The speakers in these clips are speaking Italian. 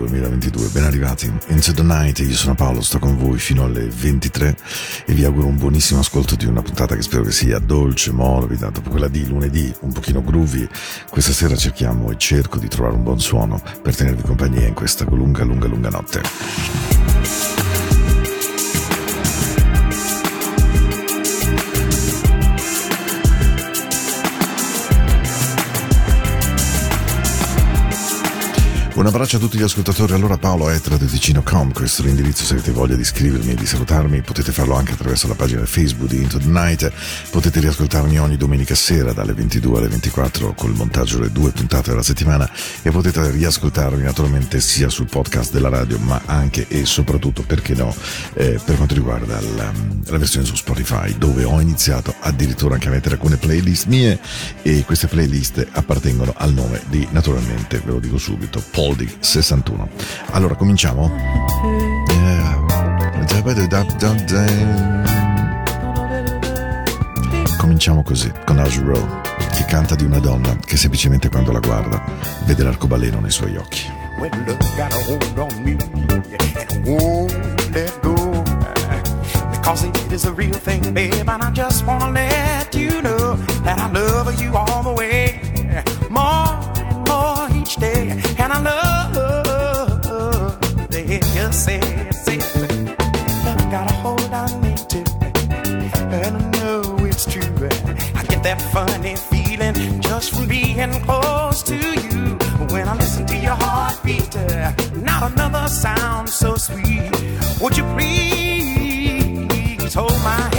2022, ben arrivati. Into the night, io sono Paolo, sto con voi fino alle 23 e vi auguro un buonissimo ascolto di una puntata che spero che sia dolce, morbida, dopo quella di lunedì, un pochino groovy. Questa sera cerchiamo e cerco di trovare un buon suono per tenervi compagnia in questa lunga, lunga, lunga notte. Un abbraccio a tutti gli ascoltatori. Allora Paolo è traditicino.com, questo è l'indirizzo se avete voglia di scrivermi e di salutarmi. Potete farlo anche attraverso la pagina Facebook di Into the Night. Potete riascoltarmi ogni domenica sera dalle 22 alle 24 col montaggio delle due puntate della settimana e potete riascoltarmi naturalmente sia sul podcast della radio ma anche e soprattutto, perché no, eh, per quanto riguarda la, la versione su Spotify dove ho iniziato addirittura anche a mettere alcune playlist mie e queste playlist appartengono al nome di, naturalmente, ve lo dico subito, Poldig 61. Allora, cominciamo? Cominciamo così, con House Row, che canta di una donna che semplicemente quando la guarda vede l'arcobaleno nei suoi occhi. Because it is a real thing, babe, and I just wanna let you know that I love you all the way. Sound so sweet. Would you please hold my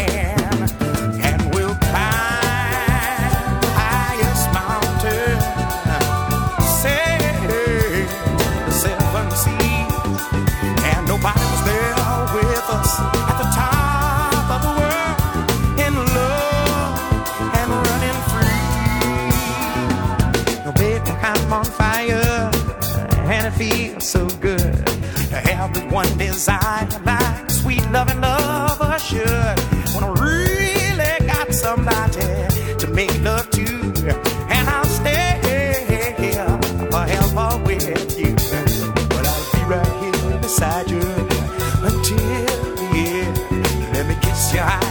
one desire like sweet loving lover should. When I really got somebody to make love to, and I'll stay forever with you. But I'll be right here beside you until the end. Let me kiss your eyes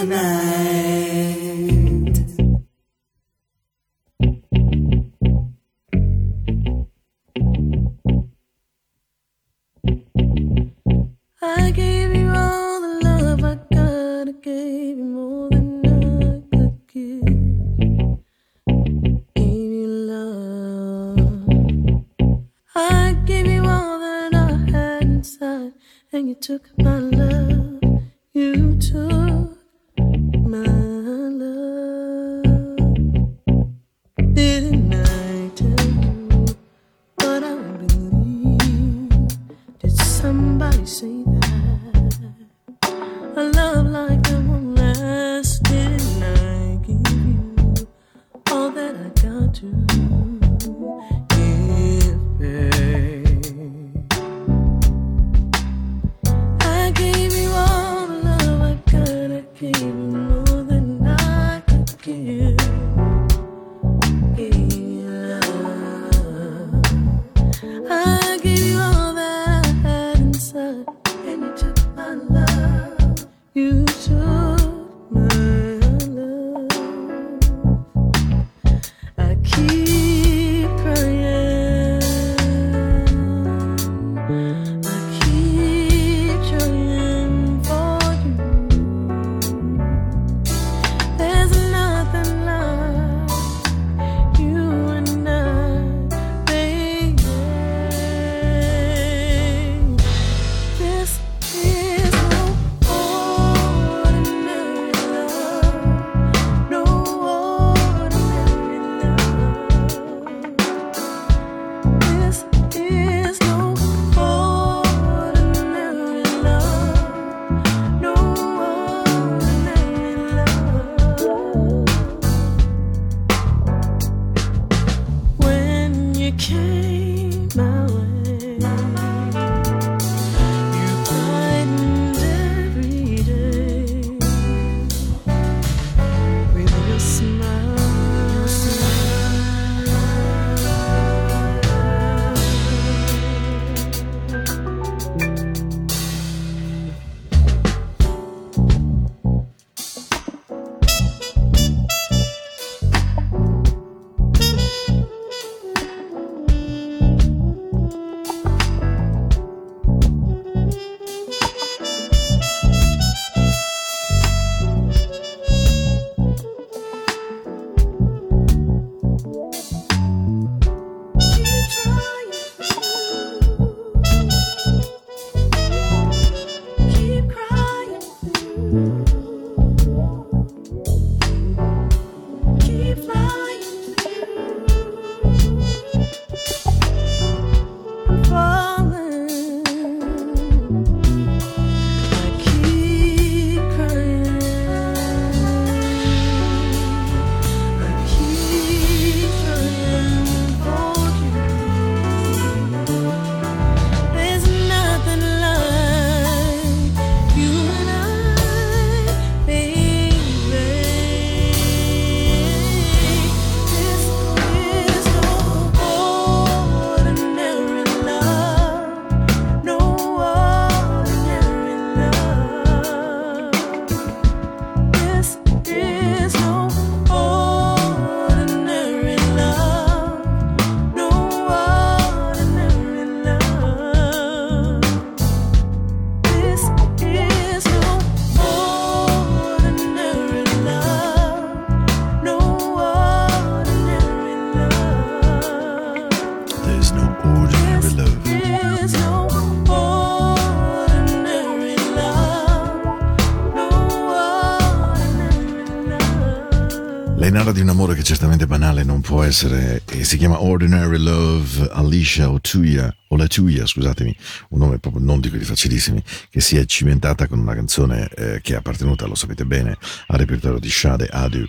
amore che certamente banale non può essere e si chiama Ordinary Love Alicia Otuya la Tuya, scusatemi, un nome proprio non di quelli facilissimi, che si è cimentata con una canzone eh, che è appartenuta, lo sapete bene, al repertorio di Shade Adu.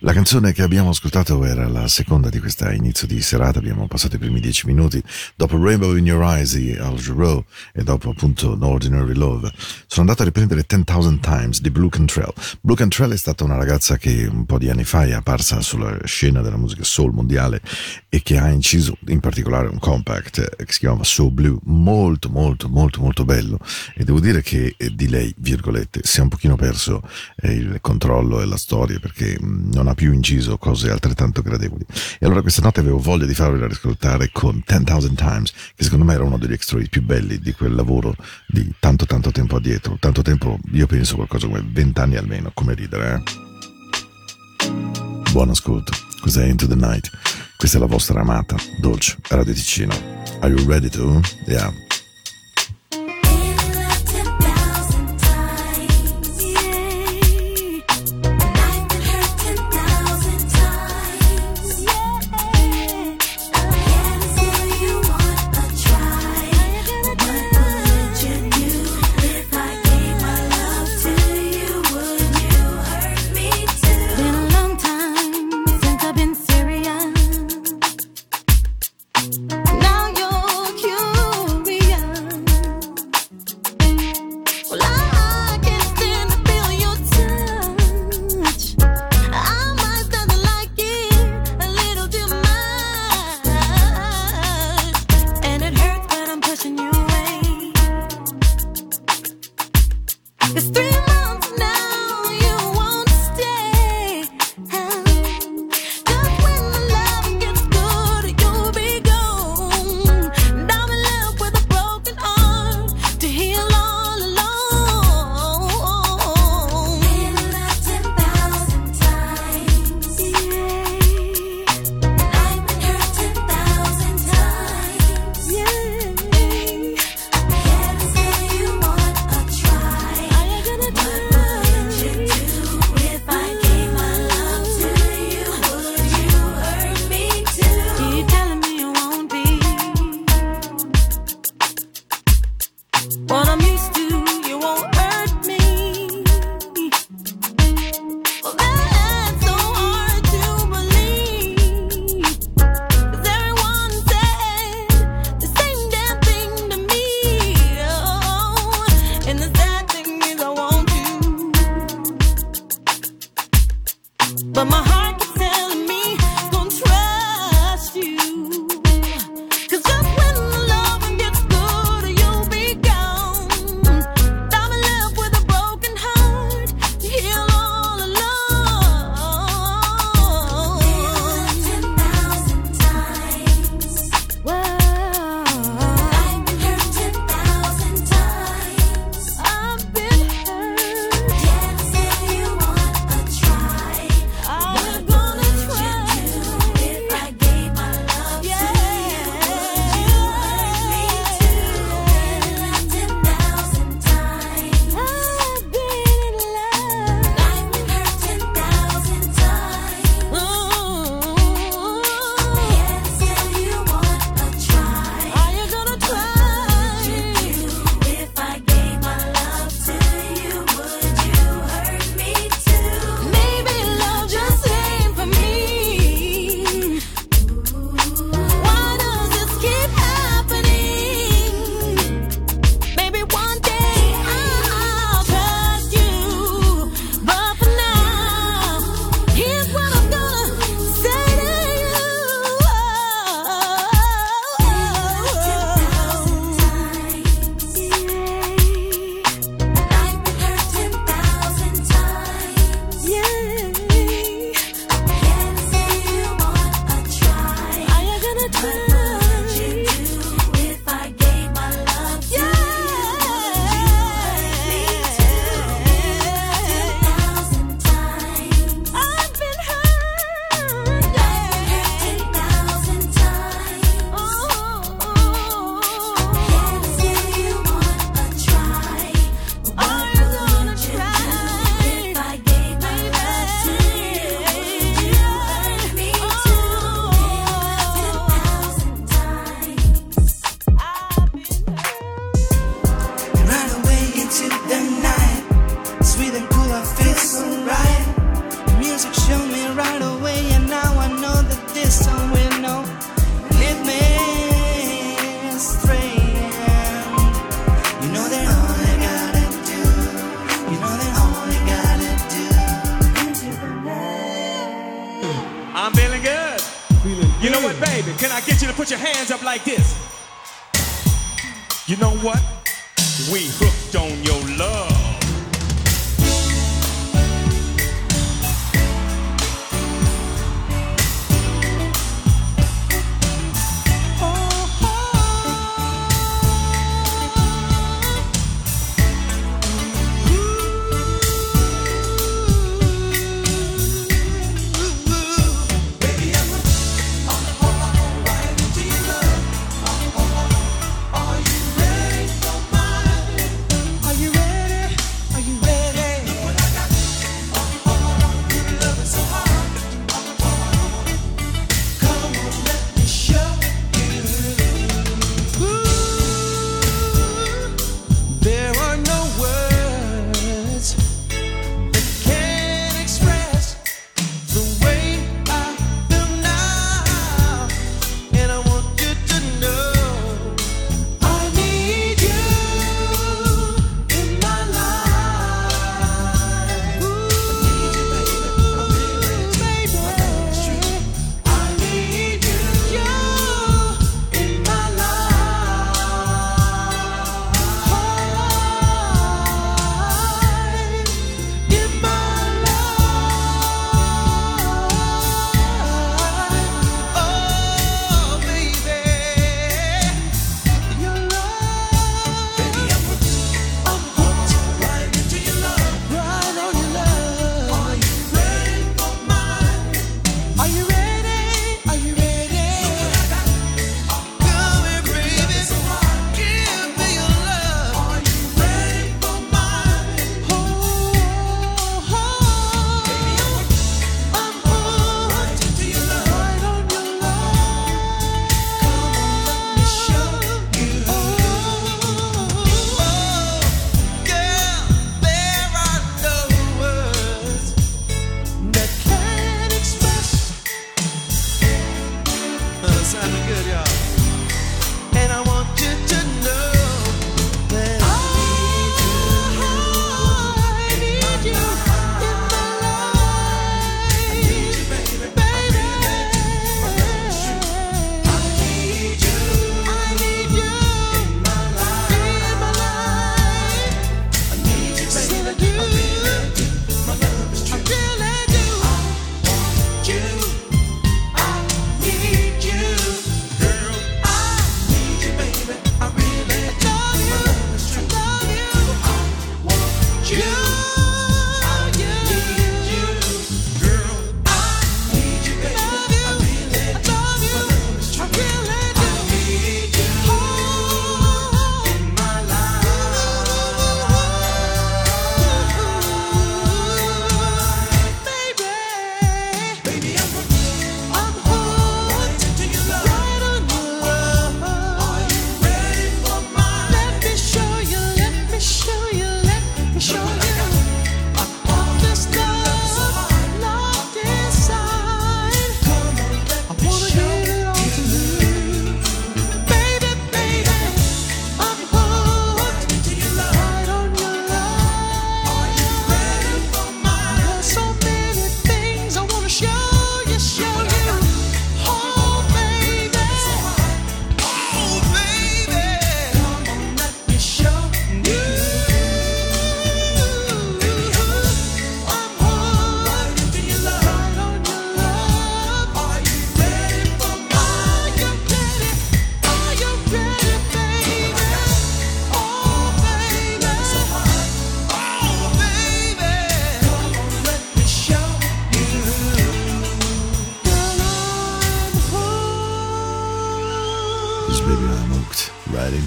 La canzone che abbiamo ascoltato era la seconda di questa inizio di serata, abbiamo passato i primi dieci minuti, dopo Rainbow in Your Eyes di Al Jarreau e dopo appunto No Ordinary Love. Sono andato a riprendere 10,000 Times di Blue Cantrell. Blue Cantrell è stata una ragazza che un po' di anni fa è apparsa sulla scena della musica soul mondiale e che ha inciso in particolare un compact eh, che si chiamava So Blue, molto molto molto molto bello e devo dire che eh, di lei, virgolette, si è un pochino perso eh, il controllo e la storia perché mh, non ha più inciso cose altrettanto gradevoli. E allora questa notte avevo voglia di farvela ascoltare con 10,000 Times, che secondo me era uno degli extra hit più belli di quel lavoro di tanto tanto tempo addietro. Tanto tempo, io penso qualcosa come 20 anni almeno, come ridere, eh? Buon ascolto, cos'è Into the Night? Questa è la vostra amata, dolce, Radio Ticino. Are you ready to? Yeah.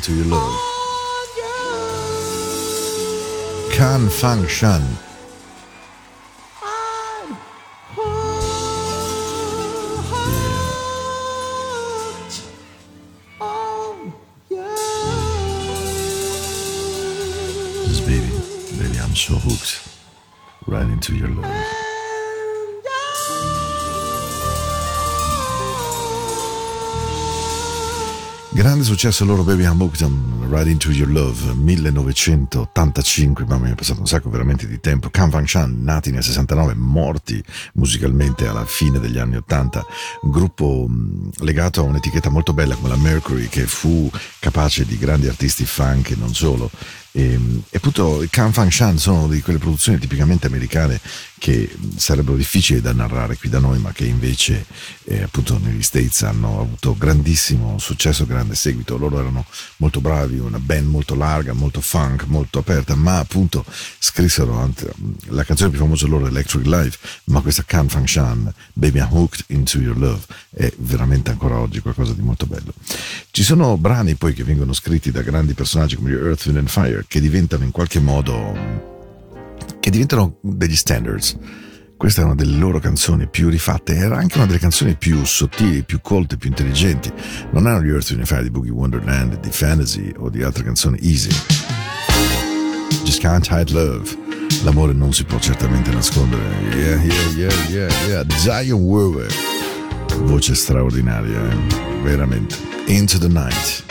Into your love. Can function. Successo? Loro Baby I'm Hooked on Right Into Your Love 1985, mamma mia è passato un sacco veramente di tempo. Can Van Chan nati nel 69 morti musicalmente alla fine degli anni 80 un gruppo mh, legato a un'etichetta molto bella come la Mercury che fu capace di grandi artisti funk e non solo e, e appunto Can Fan Shan sono di quelle produzioni tipicamente americane che sarebbero difficili da narrare qui da noi, ma che invece eh, appunto negli States hanno avuto grandissimo successo, grande seguito. Loro erano molto bravi, una band molto larga, molto funk, molto aperta, ma appunto scrissero anche, la canzone più famosa loro Electric Life, ma questa Can Fan Shan, Baby I'm Hooked Into Your Love, è veramente ancora oggi qualcosa di molto bello. Ci sono brani poi che vengono scritti da grandi personaggi come gli Earth, Wind and Fire che diventano in qualche modo che diventano degli standards. Questa è una delle loro canzoni più rifatte, era anche una delle canzoni più sottili, più colte, più intelligenti. Non erano gli Earth Fire di Boogie Wonderland, di Fantasy o di altre canzoni easy. Just can't hide love. L'amore non si può certamente nascondere. Yeah, yeah, yeah, yeah, yeah. Zion Weaver. Voce straordinaria, eh? veramente. Into the night.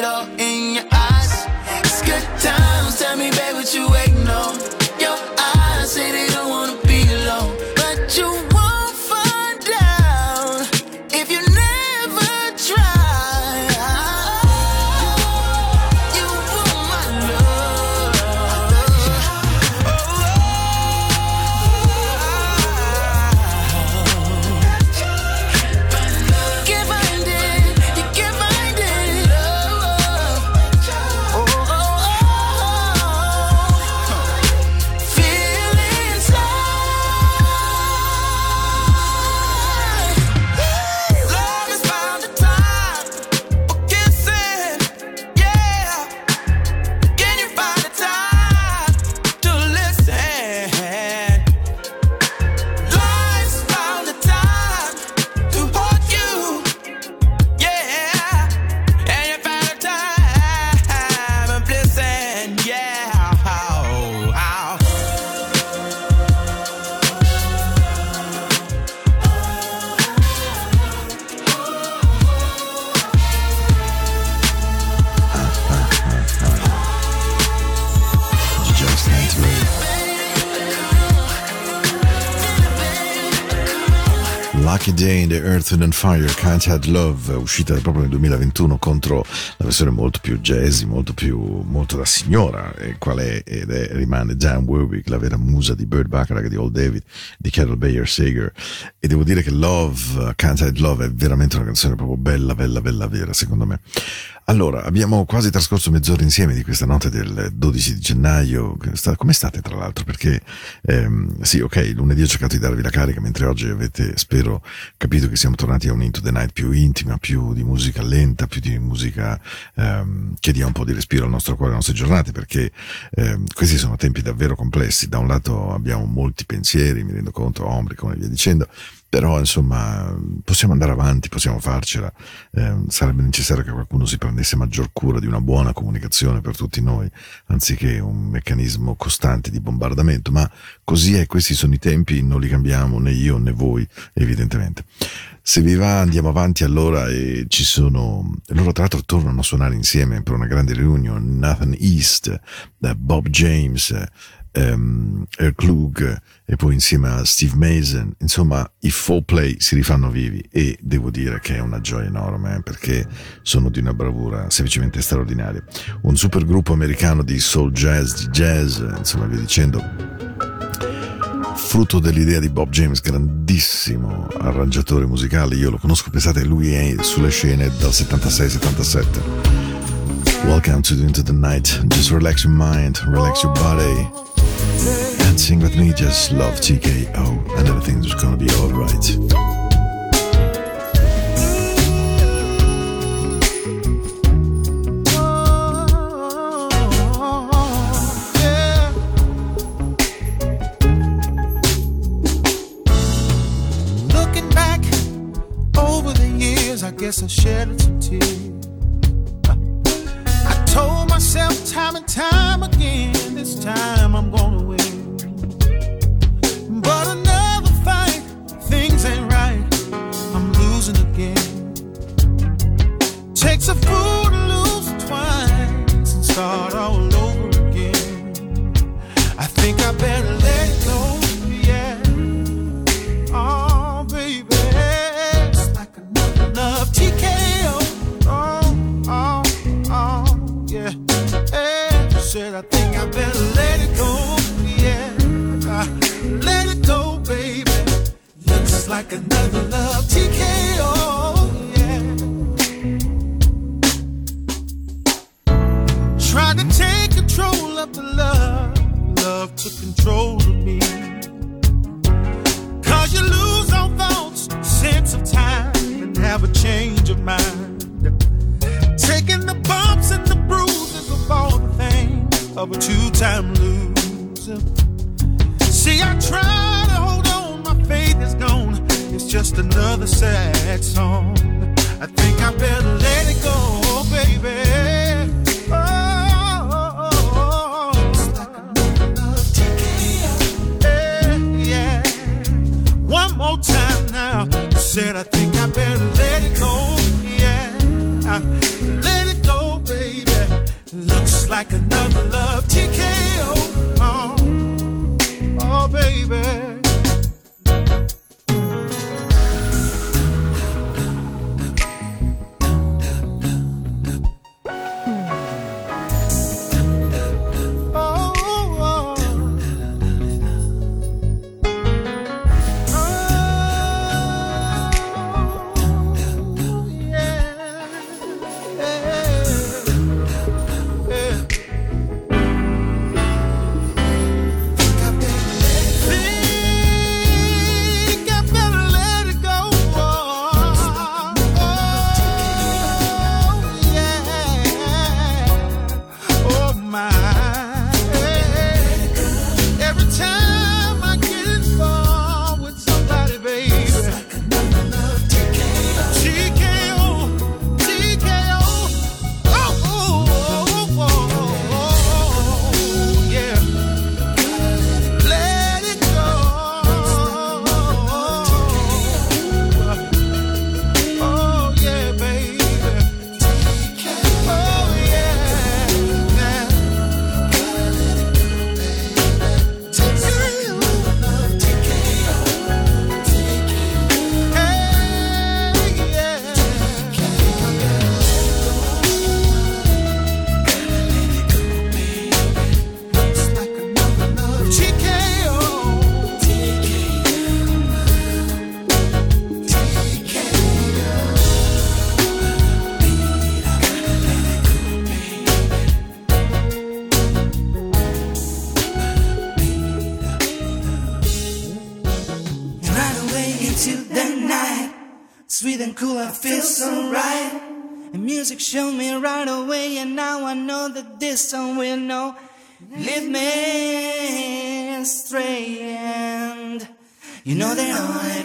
It all Earth and Fire, Can't Had Love, uscita proprio nel 2021 contro la versione molto più jazzy, molto più, molto da signora, e qual è, ed è, rimane Diane Warwick, la vera musa di Burt Bacharach, di Old David, di Carol Bayer Sager. E devo dire che Love, Can't Had Love è veramente una canzone proprio bella, bella, bella vera, secondo me. Allora, abbiamo quasi trascorso mezz'ora insieme di questa notte del 12 di gennaio. Come state, tra l'altro? Perché, ehm, sì, ok, lunedì ho cercato di darvi la carica, mentre oggi avete, spero, capito che siamo tornati a un Into the Night più intima, più di musica lenta, più di musica ehm, che dia un po' di respiro al nostro cuore, alle nostre giornate, perché ehm, questi sono tempi davvero complessi. Da un lato abbiamo molti pensieri, mi rendo conto, ombricon e via dicendo, però insomma possiamo andare avanti, possiamo farcela. Eh, sarebbe necessario che qualcuno si prendesse maggior cura di una buona comunicazione per tutti noi, anziché un meccanismo costante di bombardamento. Ma così è, questi sono i tempi, non li cambiamo né io né voi, evidentemente. Se vi va andiamo avanti allora e ci sono, loro tra l'altro tornano a suonare insieme per una grande reunion, Nathan East, eh, Bob James, Earl Klug e poi insieme a Steve Mason, insomma i Four Play si rifanno vivi e devo dire che è una gioia enorme eh, perché sono di una bravura semplicemente straordinaria. Un super gruppo americano di soul jazz, di jazz, insomma via dicendo, frutto dell'idea di Bob James, grandissimo arrangiatore musicale, io lo conosco, pensate, lui è sulle scene dal 76-77. Welcome to Into the Night. Just relax your mind, relax your body, and sing with me. Just love TKO, and everything's gonna be alright. Yeah. Looking back over the years, I guess I shed some tears. I told myself time and time again, this time a fool of a two time loser. See, I try to hold on, my faith is gone. It's just another sad song. I think I better let it go, baby. Oh, oh, oh, said I know that I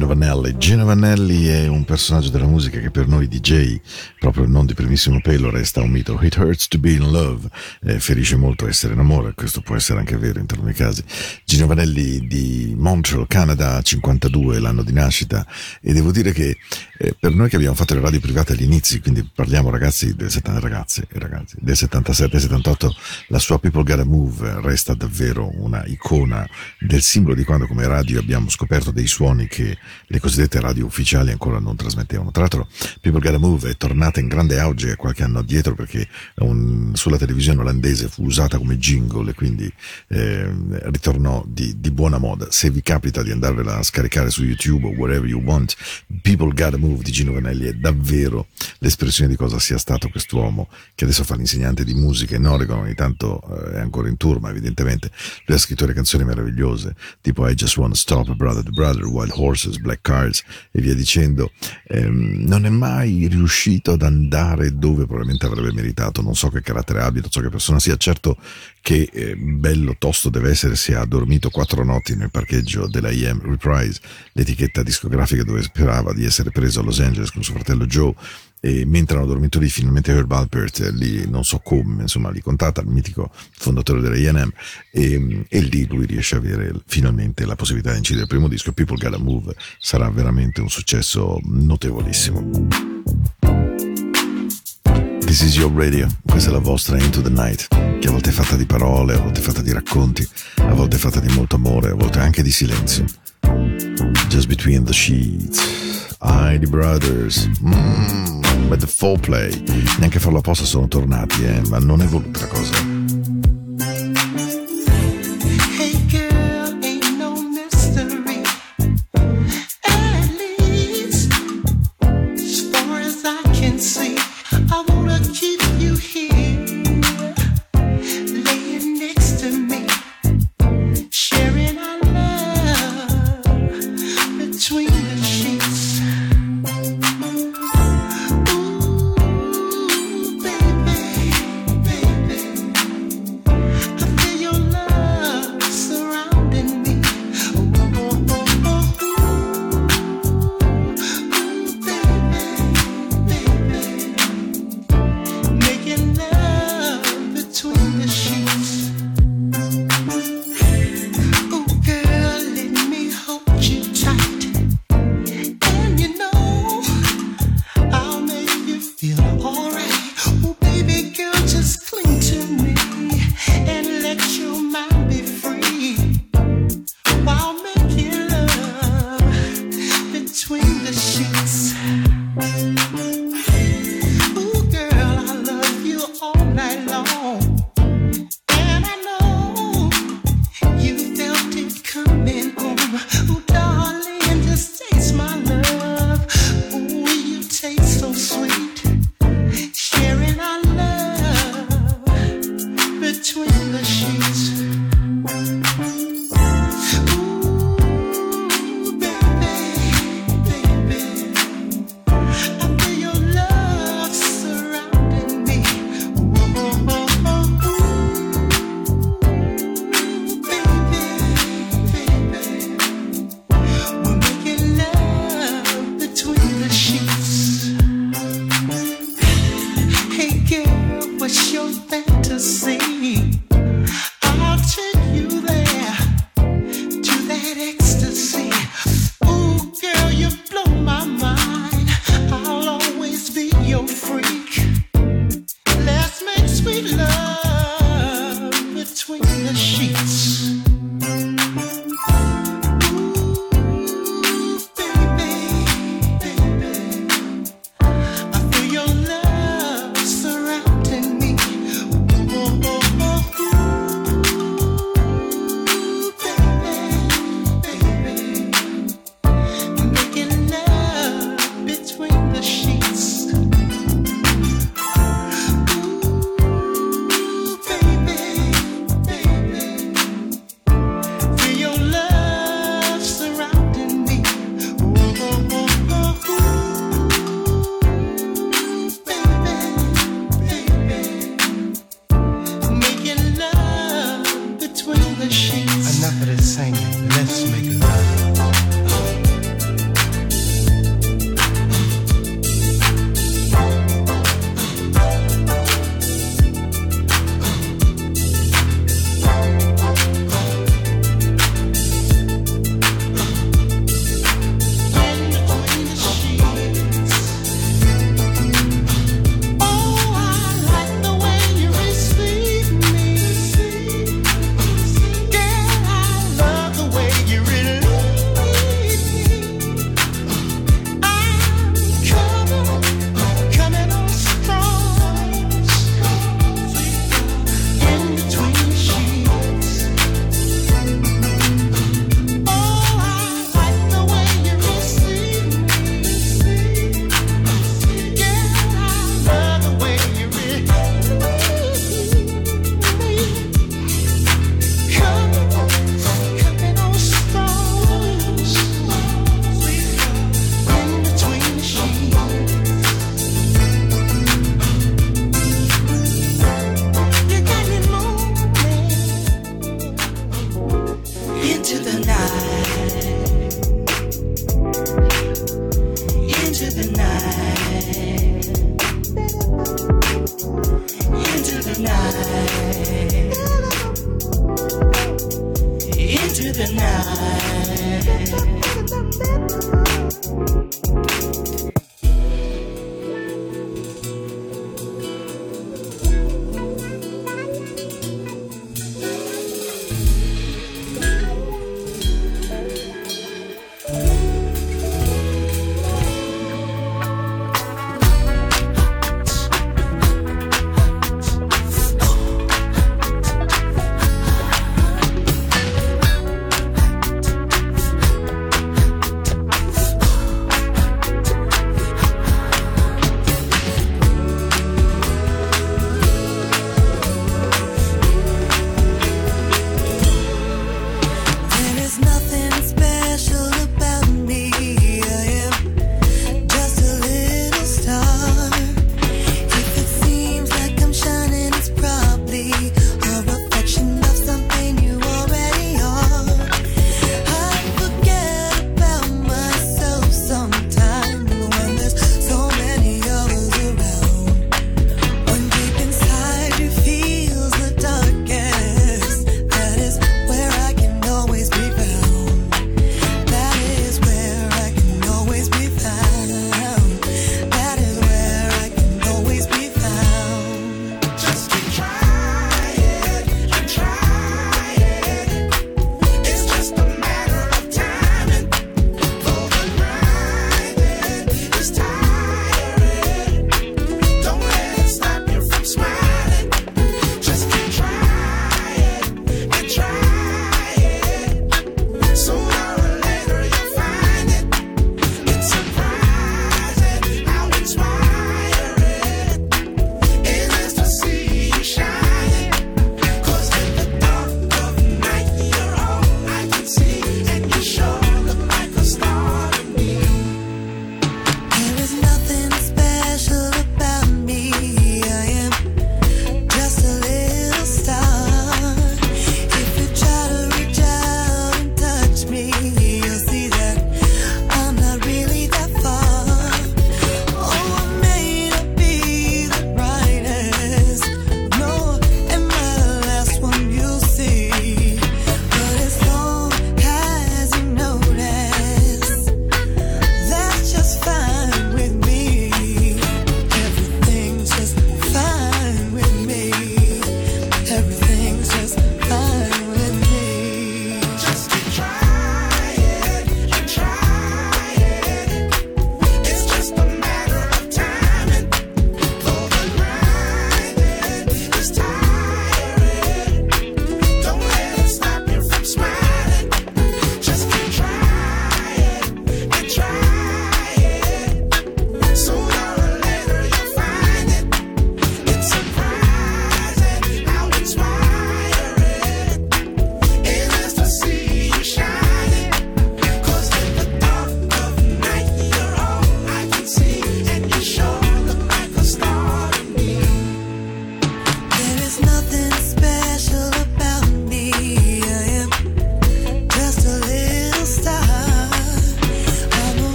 Gino Vanelli. Gino Vanelli è un personaggio della musica che per noi DJ, proprio non di primissimo pelo, resta un mito. It hurts to be in love, eh, ferisce molto essere in amore, questo può essere anche vero in taluni casi. Gino Vanelli di Montreal, Canada, 52, l'anno di nascita, e devo dire che eh, per noi che abbiamo fatto le radio private agli inizi, quindi parliamo ragazzi del 70, ragazzi e ragazzi, del 77-78, la sua People Gotta Move resta davvero una icona del simbolo di quando come radio abbiamo scoperto dei suoni che le cosiddette radio ufficiali ancora non trasmettevano. Tra l'altro People Gotta Move è tornata in grande auge qualche anno addietro perché un- sulla televisione olandese fu usata come jingle e quindi eh, ritornò di, di buona moda. Se vi capita di andarvela a scaricare su YouTube o wherever you want, People Gotta Move di Gino Vanelli è davvero l'espressione di cosa sia stato quest'uomo che adesso fa l'insegnante di musica in Oregon, ogni tanto eh, è ancora in tour, ma evidentemente lui ha scritto delle canzoni meravigliose, tipo I Just Wanna Stop, Brother to Brother, Wild Horses, Black Cards e via dicendo. Ehm, non è mai riuscito ad andare dove probabilmente avrebbe meritato, non so che carattere abbia, non so che persona sia, certo che eh, bello tosto deve essere se ha dormito quattro notti nel parcheggio della IM Reprise, l'etichetta discografica dove sperava di essere preso a Los Angeles con suo fratello Joe e mentre hanno dormito lì finalmente Herb Alpert eh, lì non so come insomma li contatta il mitico fondatore della INM e, e lì lui riesce a avere finalmente la possibilità di incidere il primo disco People Gotta Move. Sarà veramente un successo notevolissimo This is your radio, questa è la vostra Into the Night, che a volte è fatta di parole, a volte è fatta di racconti, a volte è fatta di molto amore, a volte anche di silenzio. Just between the sheets. Heidi Brothers. Mmm, with the foreplay. Neanche farlo apposta sono tornati, eh, ma non è voluta la cosa.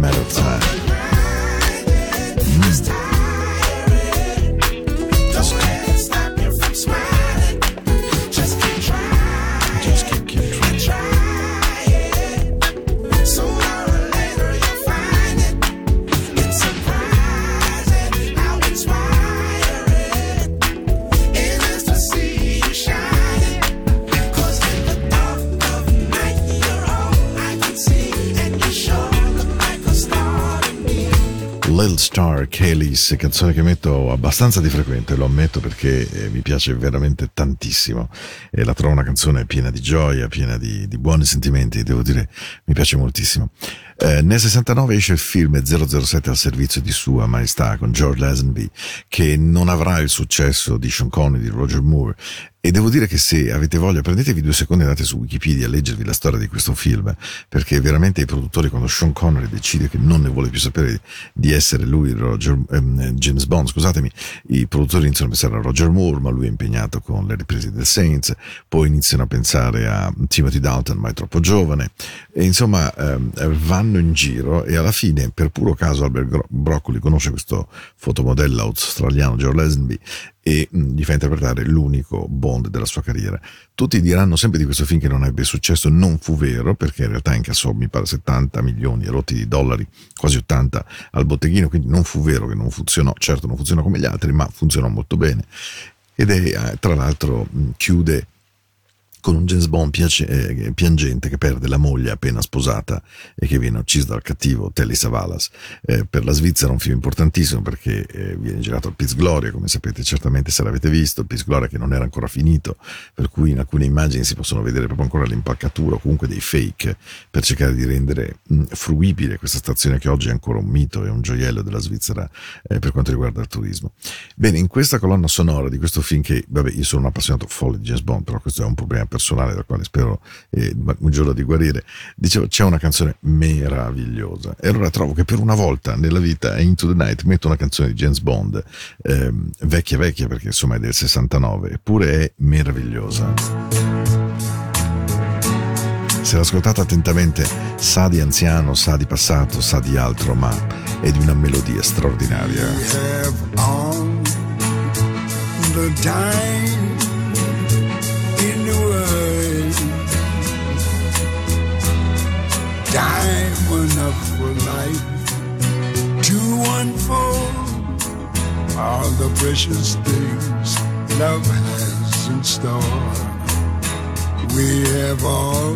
matter of time. Star, Kellys, canzone che metto abbastanza di frequente, lo ammetto perché eh, mi piace veramente tantissimo e la trovo una canzone piena di gioia, piena di, di buoni sentimenti, devo dire mi piace moltissimo. Eh, nel 69 esce il film 007 al servizio di Sua Maestà con George Lazenby, che non avrà il successo di Sean Connery, di Roger Moore, e devo dire che se avete voglia, prendetevi due secondi e andate su Wikipedia a leggervi la storia di questo film, perché veramente i produttori, quando Sean Connery decide che non ne vuole più sapere di essere lui, Roger, ehm, James Bond, scusatemi, i produttori iniziano a pensare a Roger Moore, ma lui è impegnato con le riprese del Saints, poi iniziano a pensare a Timothy Dalton, ma è troppo giovane, e insomma ehm, vanno in giro e alla fine, per puro caso, Albert Broccoli conosce questo fotomodello australiano, George Lazenby, e mh, gli fa interpretare l'unico Bond della sua carriera. Tutti diranno sempre di questo film che non ebbe successo, non fu vero, perché in realtà incassò mi pare 70 milioni rotti di dollari, quasi 80 al botteghino, quindi non fu vero che non funzionò, certo non funzionò come gli altri, ma funzionò molto bene. Ed è, eh, tra l'altro, mh, chiude con un James Bond piace, eh, piangente che perde la moglie appena sposata e che viene ucciso dal cattivo Telly Savalas. Eh, per la Svizzera è un film importantissimo perché eh, viene girato al Piz Gloria, come sapete certamente se l'avete visto, il Piz Gloria che non era ancora finito, per cui in alcune immagini si possono vedere proprio ancora l'impalcatura o comunque dei fake per cercare di rendere mh, fruibile questa stazione che oggi è ancora un mito e un gioiello della Svizzera eh, per quanto riguarda il turismo. Bene, in questa colonna sonora di questo film che, vabbè, io sono un appassionato folle di James Bond, però questo è un problema personale dal quale spero eh, un giorno di guarire, dicevo c'è una canzone meravigliosa. E allora trovo che per una volta nella vita Into the Night metto una canzone di James Bond ehm, vecchia vecchia perché insomma è del 69 eppure è meravigliosa. Se l'ascoltate attentamente sa di anziano, sa di passato, sa di altro ma è di una melodia straordinaria. Have all the time in the world. Time enough for life to unfold all the precious things love has in store. We have all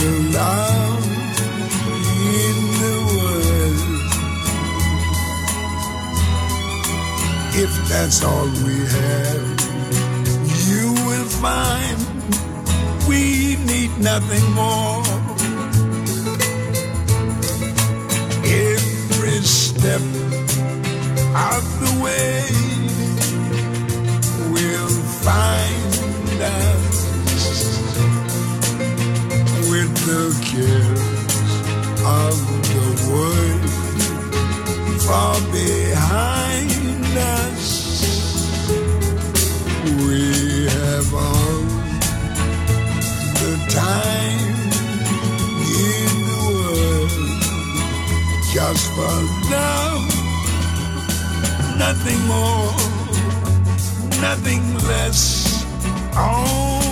the love in the world. if that's all we have, will we need nothing more. Every step of the way will find us with the cares of the world far behind us. Just for love, nothing more, nothing less. Only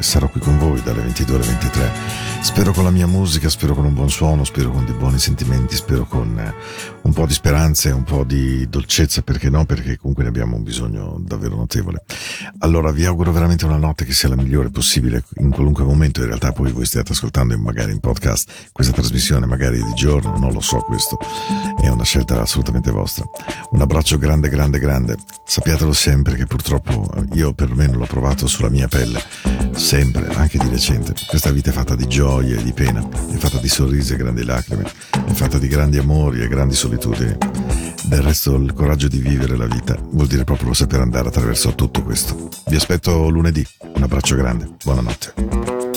sarò qui con voi dalle 22 alle 23. Spero con la mia musica, spero con un buon suono, spero con dei buoni sentimenti, spero con eh, un po' di speranza e un po' di dolcezza, perché no? Perché comunque ne abbiamo un bisogno davvero notevole. Allora vi auguro veramente una notte che sia la migliore possibile in qualunque momento. In realtà poi voi stiate ascoltando magari in podcast questa trasmissione, magari di giorno, non lo so questo. È una scelta assolutamente vostra. Un abbraccio grande, grande, grande. Sappiatelo sempre che purtroppo io perlomeno l'ho provato sulla mia pelle, sempre, anche di recente. Questa vita è fatta di gioie e di pena, è fatta di sorrisi e grandi lacrime, è fatta di grandi amori e grandi solitudini. Del resto il coraggio di vivere la vita vuol dire proprio saper andare attraverso tutto questo. Vi aspetto lunedì, un abbraccio grande, buonanotte.